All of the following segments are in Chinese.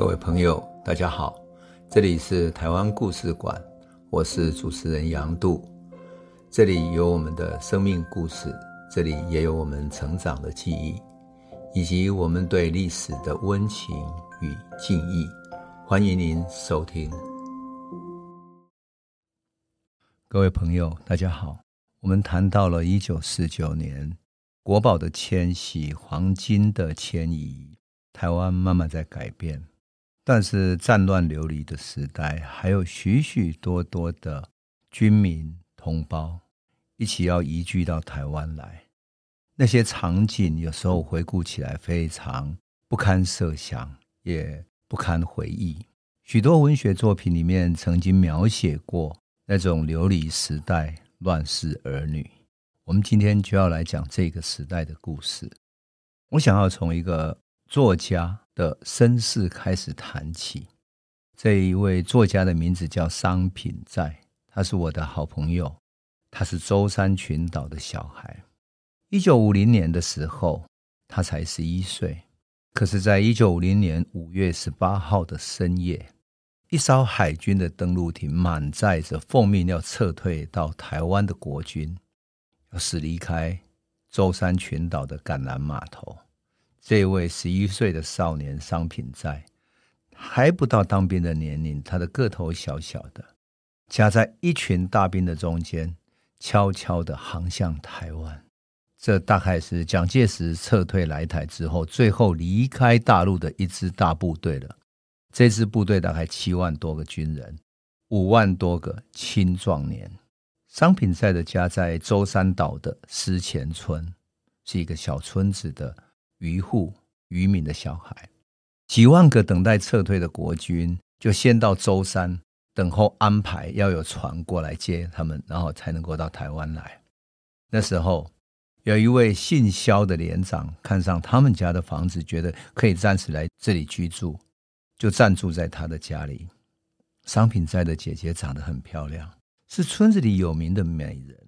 各位朋友，大家好，这里是台湾故事馆，我是主持人杨度，这里有我们的生命故事，这里也有我们成长的记忆，以及我们对历史的温情与敬意。欢迎您收听。各位朋友，大家好，我们谈到了一九四九年，国宝的迁徙，黄金的迁移，台湾慢慢在改变。但是战乱流离的时代，还有许许多多的军民同胞一起要移居到台湾来，那些场景有时候回顾起来非常不堪设想，也不堪回忆。许多文学作品里面曾经描写过那种流离时代、乱世儿女。我们今天就要来讲这个时代的故事。我想要从一个作家的身世开始谈起，这一位作家的名字叫商品在，他是我的好朋友，他是舟山群岛的小孩。一九五零年的时候，他才十一岁。可是，在一九五零年五月十八号的深夜，一艘海军的登陆艇满载着奉命要撤退到台湾的国军，要驶离开舟山群岛的橄榄码头。这位十一岁的少年商品在，还不到当兵的年龄，他的个头小小的，夹在一群大兵的中间，悄悄的航向台湾。这大概是蒋介石撤退来台之后，最后离开大陆的一支大部队了。这支部队大概七万多个军人，五万多个青壮年。商品在的家在舟山岛的思前村，是一个小村子的。渔户、渔民的小孩，几万个等待撤退的国军，就先到舟山等候安排，要有船过来接他们，然后才能够到台湾来。那时候，有一位姓肖的连长看上他们家的房子，觉得可以暂时来这里居住，就暂住在他的家里。商品在的姐姐长得很漂亮，是村子里有名的美人，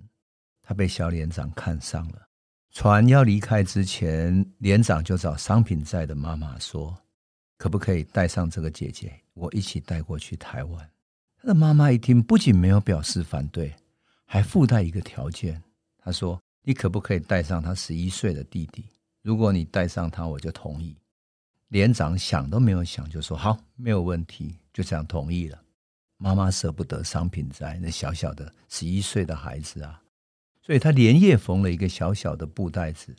她被肖连长看上了。船要离开之前，连长就找商品在的妈妈说：“可不可以带上这个姐姐，我一起带过去台湾？”他的妈妈一听，不仅没有表示反对，还附带一个条件。他说：“你可不可以带上他十一岁的弟弟？如果你带上他，我就同意。”连长想都没有想就说：“好，没有问题。”就这样同意了。妈妈舍不得商品在那小小的十一岁的孩子啊。所以他连夜缝了一个小小的布袋子，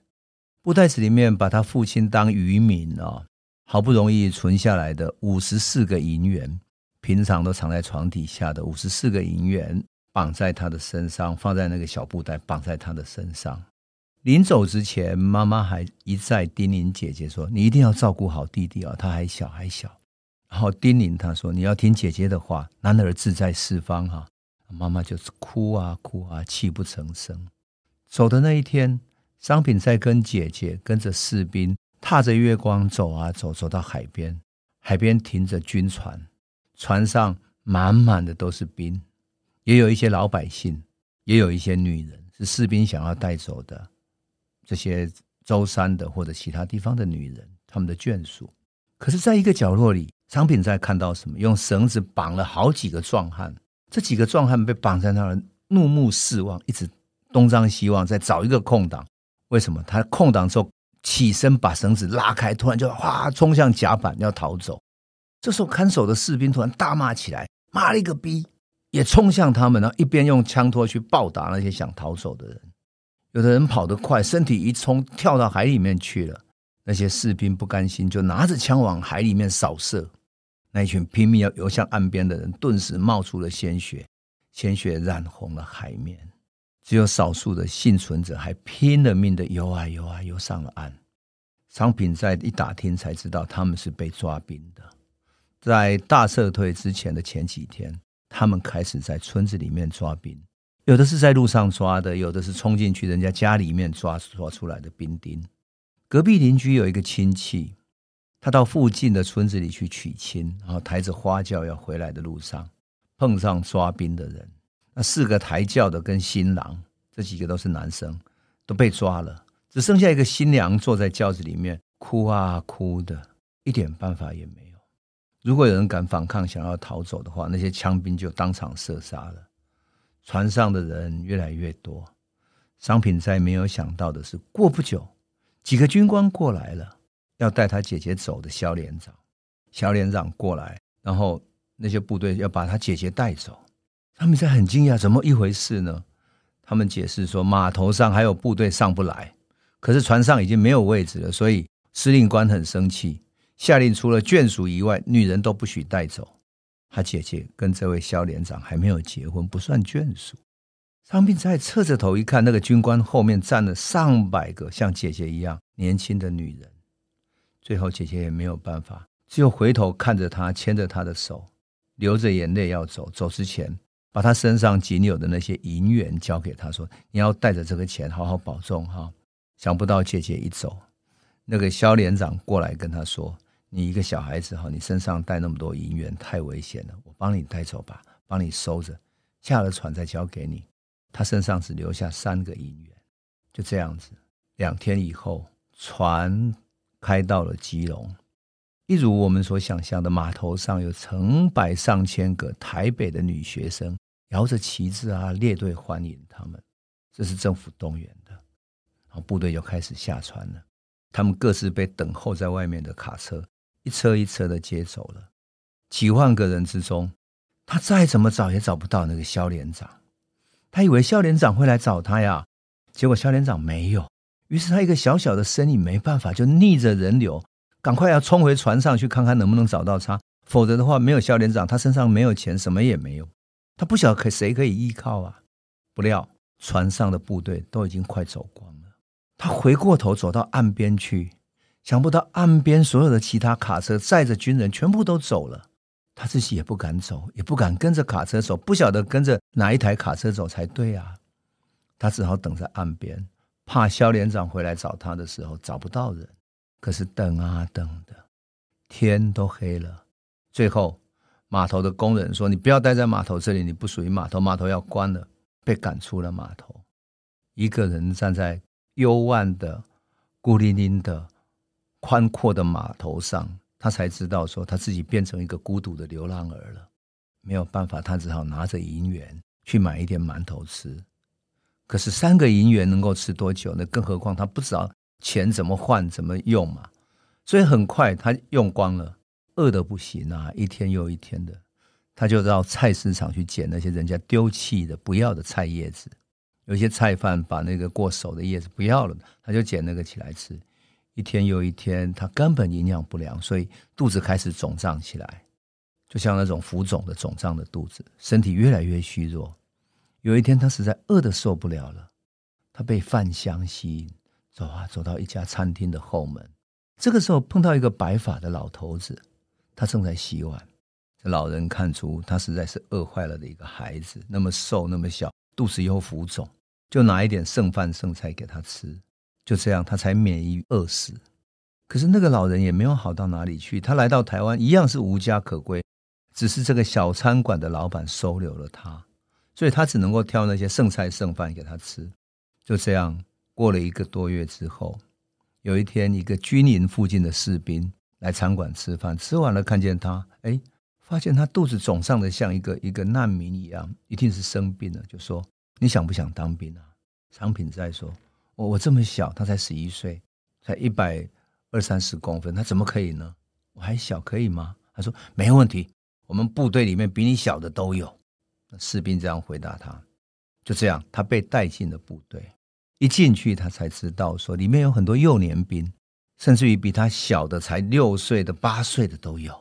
布袋子里面把他父亲当渔民啊，好不容易存下来的五十四个银元，平常都藏在床底下的五十四个银元，绑在他的身上，放在那个小布袋，绑在他的身上。临走之前，妈妈还一再叮咛姐姐说：“你一定要照顾好弟弟啊，他还小还小。”然后叮咛他说：“你要听姐姐的话，男儿志在四方哈。”妈妈就是哭啊哭啊，泣不成声。走的那一天，商品在跟姐姐跟着士兵踏着月光走啊走，走到海边，海边停着军船，船上满满的都是兵，也有一些老百姓，也有一些女人，是士兵想要带走的，这些舟山的或者其他地方的女人，他们的眷属。可是，在一个角落里，商品在看到什么？用绳子绑了好几个壮汉。这几个壮汉被绑在那儿，怒目四望，一直东张西望，在找一个空档。为什么？他空档之后起身把绳子拉开，突然就哗冲向甲板要逃走。这时候看守的士兵突然大骂起来：“妈了个逼！”也冲向他们，然后一边用枪托去暴打那些想逃走的人。有的人跑得快，身体一冲跳到海里面去了。那些士兵不甘心，就拿着枪往海里面扫射。那一群拼命要游向岸边的人，顿时冒出了鲜血，鲜血染红了海面。只有少数的幸存者还拼了命的游啊游啊游上了岸。商品在一打听才知道，他们是被抓兵的。在大撤退之前的前几天，他们开始在村子里面抓兵，有的是在路上抓的，有的是冲进去人家家里面抓抓出来的兵丁。隔壁邻居有一个亲戚。他到附近的村子里去娶亲，然后抬着花轿要回来的路上，碰上抓兵的人。那四个抬轿的跟新郎，这几个都是男生，都被抓了，只剩下一个新娘坐在轿子里面，哭啊哭的，一点办法也没有。如果有人敢反抗，想要逃走的话，那些枪兵就当场射杀了。船上的人越来越多。商品在没有想到的是，过不久，几个军官过来了，要带他姐姐走的肖连长。肖连长过来，然后那些部队要把他姐姐带走。他们在很惊讶，怎么一回事呢？他们解释说，码头上还有部队上不来，可是船上已经没有位置了，所以司令官很生气。下令，除了眷属以外，女人都不许带走。他姐姐跟这位肖连长还没有结婚，不算眷属。商品在侧着头一看，那个军官后面站了上百个像姐姐一样年轻的女人。最后，姐姐也没有办法，只有回头看着他，牵着他的手，流着眼泪要走。走之前，把他身上仅有的那些银元交给他，说：“你要带着这个钱，好好保重哈。”想不到姐姐一走，那个肖连长过来跟他说。你一个小孩子哈，你身上带那么多银元太危险了，我帮你带走吧，帮你收着，下了船再交给你。他身上只留下三个银元，就这样子。两天以后，船开到了基隆，一如我们所想象的，码头上有成百上千个台北的女学生摇着旗帜啊，列队欢迎他们。这是政府动员的，然后部队就开始下船了，他们各自被等候在外面的卡车。一车一车的接走了几万个人之中，他再怎么找也找不到那个肖连长。他以为肖连长会来找他呀，结果肖连长没有。于是他一个小小的身影没办法，就逆着人流，赶快要冲回船上去看看能不能找到他。否则的话，没有肖连长，他身上没有钱，什么也没有。他不晓得可谁可以依靠啊。不料船上的部队都已经快走光了。他回过头走到岸边去。想不到岸边所有的其他卡车载着军人全部都走了，他自己也不敢走，也不敢跟着卡车走，不晓得跟着哪一台卡车走才对啊。他只好等在岸边，怕肖连长回来找他的时候找不到人。可是等啊等的，天都黑了。最后，码头的工人说：“你不要待在码头这里，你不属于码头，码头要关了。”被赶出了码头，一个人站在幽暗的、孤零零的。宽阔的码头上，他才知道说他自己变成一个孤独的流浪儿了。没有办法，他只好拿着银元去买一点馒头吃。可是三个银元能够吃多久呢？更何况他不知道钱怎么换、怎么用嘛。所以很快他用光了，饿得不行啊！一天又一天的，他就到菜市场去捡那些人家丢弃的、不要的菜叶子。有些菜贩把那个过熟的叶子不要了，他就捡那个起来吃。一天又一天，他根本营养不良，所以肚子开始肿胀起来，就像那种浮肿的肿胀的肚子，身体越来越虚弱。有一天，他实在饿得受不了了，他被饭香吸引，走啊走到一家餐厅的后门。这个时候碰到一个白发的老头子，他正在洗碗。这老人看出他实在是饿坏了的一个孩子，那么瘦那么小，肚子又浮肿，就拿一点剩饭剩菜给他吃。就这样，他才免于饿死。可是那个老人也没有好到哪里去。他来到台湾，一样是无家可归，只是这个小餐馆的老板收留了他，所以他只能够挑那些剩菜剩饭给他吃。就这样过了一个多月之后，有一天，一个军营附近的士兵来餐馆吃饭，吃完了看见他，哎，发现他肚子肿胀的像一个一个难民一样，一定是生病了，就说：“你想不想当兵啊？”常品在说。我我这么小，他才十一岁，才一百二三十公分，他怎么可以呢？我还小，可以吗？他说没问题，我们部队里面比你小的都有。士兵这样回答他，就这样，他被带进了部队。一进去，他才知道说里面有很多幼年兵，甚至于比他小的才六岁的、八岁的都有。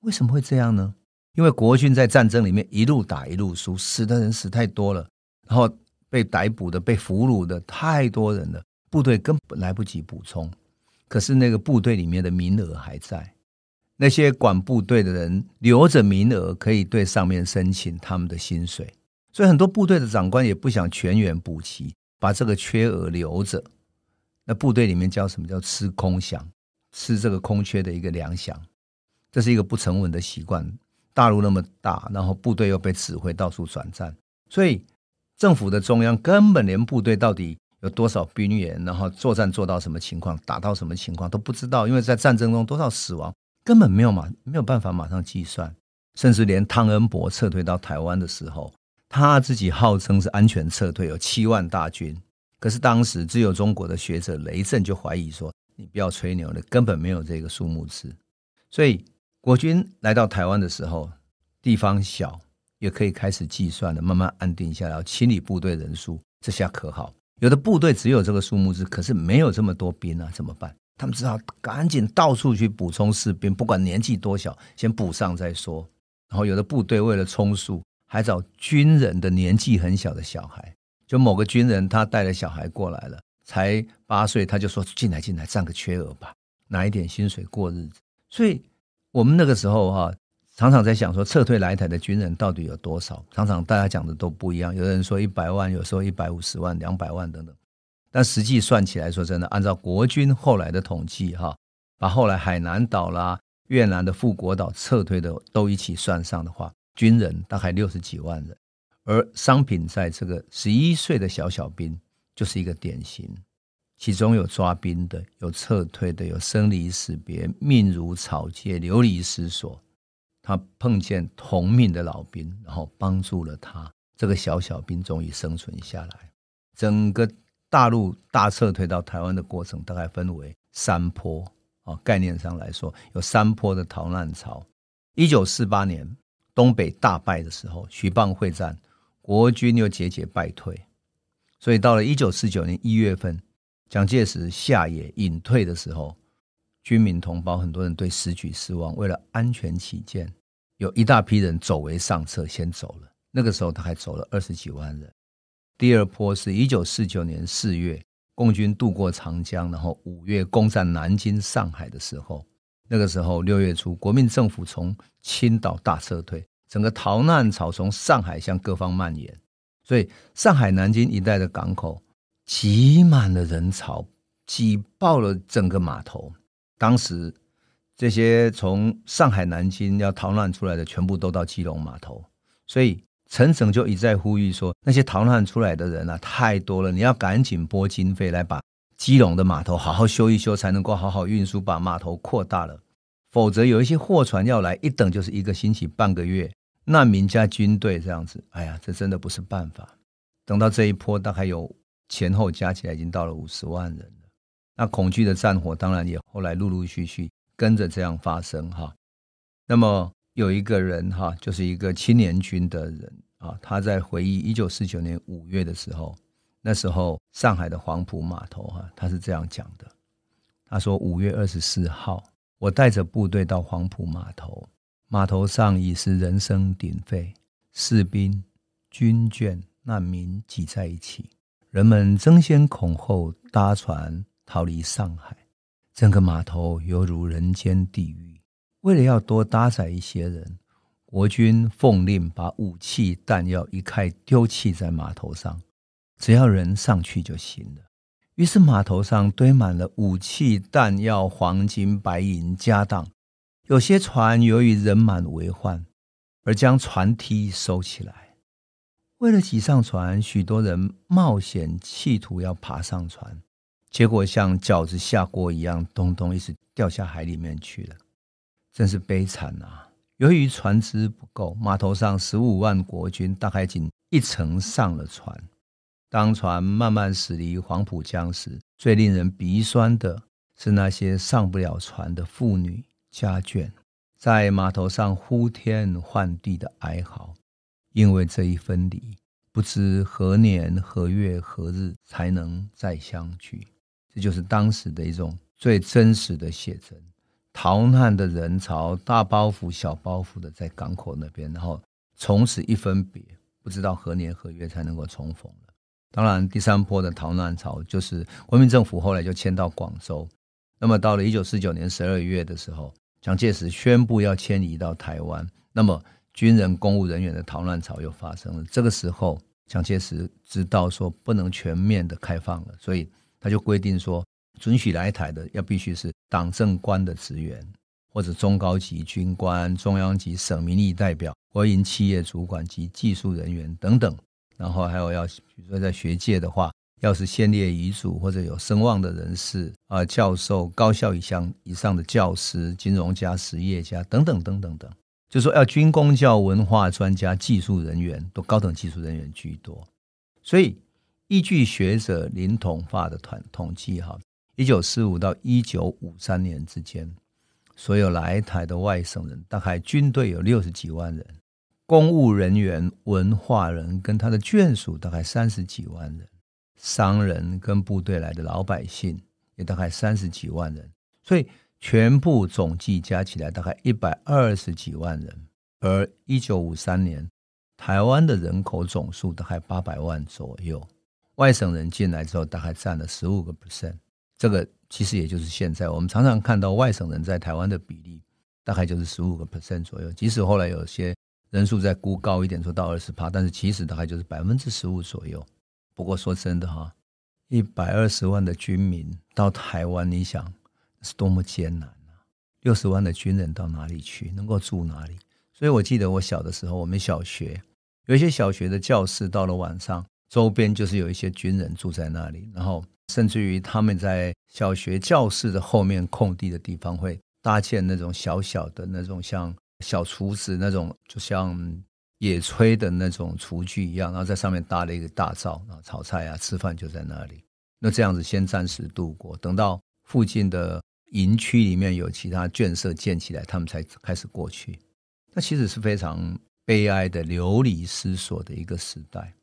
为什么会这样呢？因为国军在战争里面一路打一路输，死的人死太多了，然后。被逮捕的、被俘虏的太多人了，部队根本来不及补充。可是那个部队里面的名额还在，那些管部队的人留着名额，可以对上面申请他们的薪水。所以很多部队的长官也不想全员补齐，把这个缺额留着。那部队里面叫什么叫吃空饷，吃这个空缺的一个粮饷，这是一个不成文的习惯。大陆那么大，然后部队又被指挥到处转战，所以。政府的中央根本连部队到底有多少兵员，然后作战做到什么情况，打到什么情况都不知道，因为在战争中多少死亡，根本没有马没有办法马上计算，甚至连汤恩伯撤退到台湾的时候，他自己号称是安全撤退，有七万大军。可是当时只有中国的学者雷震就怀疑说：“你不要吹牛了，根本没有这个数目字。”所以国军来到台湾的时候，地方小，也可以开始计算了，慢慢安定下来，清理部队人数，这下可好。有的部队只有这个数目字，可是没有这么多兵啊，怎么办？他们只好赶紧到处去补充士兵，不管年纪多小，先补上再说。然后有的部队为了充数，还找军人的年纪很小的小孩，就某个军人他带了小孩过来了，才八岁，他就说进来进来，占个缺额吧，拿一点薪水过日子。所以我们那个时候哈、啊。常常在想说，撤退来台的军人到底有多少？常常大家讲的都不一样，有人说一百万，有时候一百五十万、两百万等等。但实际算起来，说真的，按照国军后来的统计，哈，把后来海南岛啦、越南的富国岛撤退的都一起算上的话，军人大概六十几万人。而商品在这个十一岁的小小兵就是一个典型，其中有抓兵的，有撤退的，有生离死别、命如草芥、流离失所。他碰见同命的老兵，然后帮助了他。这个小小兵终于生存下来。整个大陆大撤退到台湾的过程，大概分为三波啊。概念上来说，有三波的逃难潮。一九四八年东北大败的时候，徐蚌会战，国军又节节败退。所以到了一九四九年一月份，蒋介石下野隐退的时候。军民同胞很多人对时局失望，为了安全起见，有一大批人走为上策，先走了。那个时候他还走了二十几万人。第二波是一九四九年四月，共军渡过长江，然后五月攻占南京、上海的时候，那个时候六月初，国民政府从青岛大撤退，整个逃难潮从上海向各方蔓延，所以上海、南京一带的港口挤满了人潮，挤爆了整个码头。当时，这些从上海、南京要逃难出来的，全部都到基隆码头，所以陈诚就一再呼吁说：那些逃难出来的人啊，太多了，你要赶紧拨经费来把基隆的码头好好修一修，才能够好好运输，把码头扩大了。否则，有一些货船要来，一等就是一个星期、半个月。难民加军队这样子，哎呀，这真的不是办法。等到这一波，大概有前后加起来已经到了五十万人了。那恐惧的战火当然也后来陆陆续续跟着这样发生哈。那么有一个人哈，就是一个青年军的人啊，他在回忆一九四九年五月的时候，那时候上海的黄埔码头哈，他是这样讲的：他说五月二十四号，我带着部队到黄埔码头，码头上已是人声鼎沸，士兵、军眷、难民挤在一起，人们争先恐后搭船。逃离上海，整个码头犹如人间地狱。为了要多搭载一些人，国军奉令把武器弹药一概丢弃在码头上，只要人上去就行了。于是码头上堆满了武器弹药、黄金白银家当。有些船由于人满为患，而将船梯收起来。为了挤上船，许多人冒险企图要爬上船。结果像饺子下锅一样，咚咚一直掉下海里面去了，真是悲惨啊！由于船只不够，码头上十五万国军大概仅一成上了船。当船慢慢驶离黄浦江时，最令人鼻酸的是那些上不了船的妇女家眷，在码头上呼天唤地的哀嚎，因为这一分离，不知何年何月何日才能再相聚。这就是当时的一种最真实的写真，逃难的人潮，大包袱、小包袱的在港口那边，然后从此一分别，不知道何年何月才能够重逢了。当然，第三波的逃难潮就是国民政府后来就迁到广州。那么到了一九四九年十二月的时候，蒋介石宣布要迁移到台湾，那么军人、公务人员的逃难潮又发生了。这个时候，蒋介石知道说不能全面的开放了，所以。他就规定说，准许来台的要必须是党政官的职员，或者中高级军官、中央级省民意代表、国营企业主管及技术人员等等。然后还有要，比如说在学界的话，要是先列遗嘱或者有声望的人士啊，教授、高校以上以上的教师、金融家、实业家等等等等等，就说要军公教文化专家、技术人员，都高等技术人员居多。所以依据学者林同发的团统计，哈，一九四五到一九五三年之间，所有来台的外省人，大概军队有六十几万人。公务人员、文化人跟他的眷属大概三十几万人，商人跟部队来的老百姓也大概三十几万人，所以全部总计加起来大概一百二十几万人。而一九五三年，台湾的人口总数大概八百万左右，外省人进来之后大概占了十五个 percent。这个其实也就是现在我们常常看到外省人在台湾的比例，大概就是十五个 percent 左右。即使后来有些人数再估高一点，说到二十趴，但是其实大概就是百分之十五左右。不过说真的哈，一百二十万的军民到台湾，你想是多么艰难啊！六十万的军人到哪里去？能够住哪里？所以我记得我小的时候，我们小学有一些小学的教室，到了晚上，周边就是有一些军人住在那里，然后甚至于他们在小学教室的后面空地的地方，会搭建那种小小的那种像。小厨子那种，就像野炊的那种厨具一样，然后在上面搭了一个大灶，然后炒菜啊、吃饭就在那里。那这样子先暂时度过，等到附近的营区里面有其他眷舍建起来，他们才开始过去。那其实是非常悲哀的、流离失所的一个时代。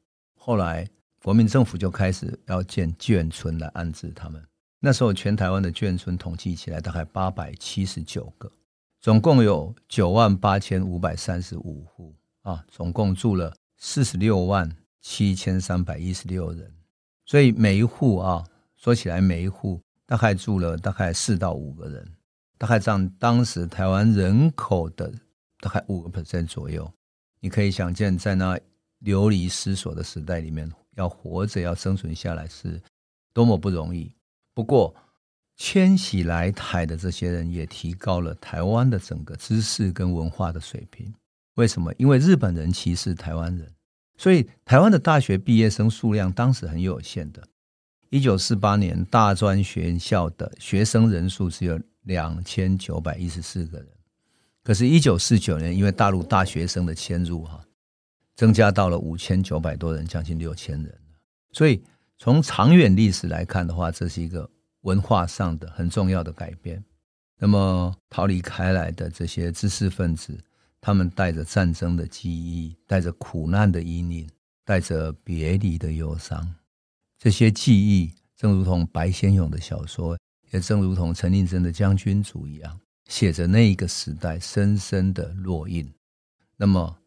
后来国民政府就开始要建眷村来安置他们。那时候全台湾的眷村统计起来大概八百七十九个。总共有九万八千五百三十五户啊，总共住了四十六万七千三百一十六人，所以每一户啊，说起来每一户大概住了大概四到五个人，大概占当时台湾人口的大概五个 percent 左右。你可以想见，在那流离失所的时代里面，要活着要生存下来是多么不容易。不过，迁徙来台的这些人也提高了台湾的整个知识跟文化的水平。为什么？因为日本人歧视台湾人，所以台湾的大学毕业生数量当时很有限的。一九四八年大专学校的学生人数只有两千九百一十四个人，可是，一九四九年因为大陆大学生的迁入，哈，增加到了五千九百多人，将近六千人。所以，从长远历史来看的话，这是一个。文化上的很重要的改变，那么逃离开来的这些知识分子，他们带着战争的记忆，带着苦难的阴影，带着别离的忧伤。这些记忆，正如同白先勇的小说，也正如同陈令真的《将军族》一样，写着那一个时代深深的烙印。那么，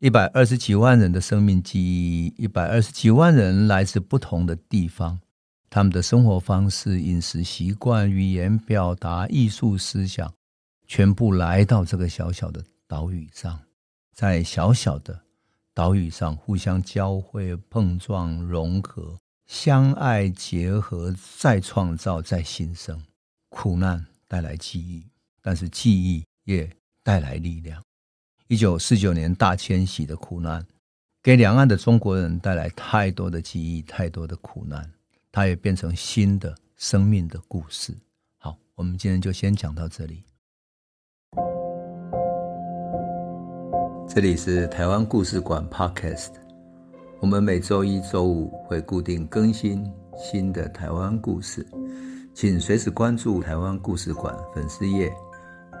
一百二十几万人的生命记忆，一百二十几万人来自不同的地方。他们的生活方式、饮食习惯、语言表达、艺术思想，全部来到这个小小的岛屿上，在小小的岛屿上互相交汇、碰撞、融合、相爱、结合，再创造、再新生。苦难带来记忆，但是记忆也带来力量。一九四九年大迁徙的苦难，给两岸的中国人带来太多的记忆，太多的苦难。它也变成新的生命的故事。好，我们今天就先讲到这里。这里是台湾故事馆 Podcast，我们每周一、周五会固定更新新的台湾故事，请随时关注台湾故事馆粉丝页，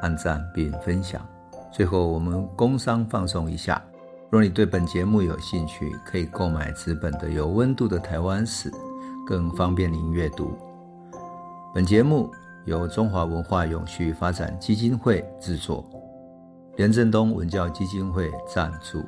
按赞并分享。最后，我们工商放松一下：若你对本节目有兴趣，可以购买纸本的《有温度的台湾史》。更方便您阅读。本节目由中华文化永续发展基金会制作，连振东文教基金会赞助。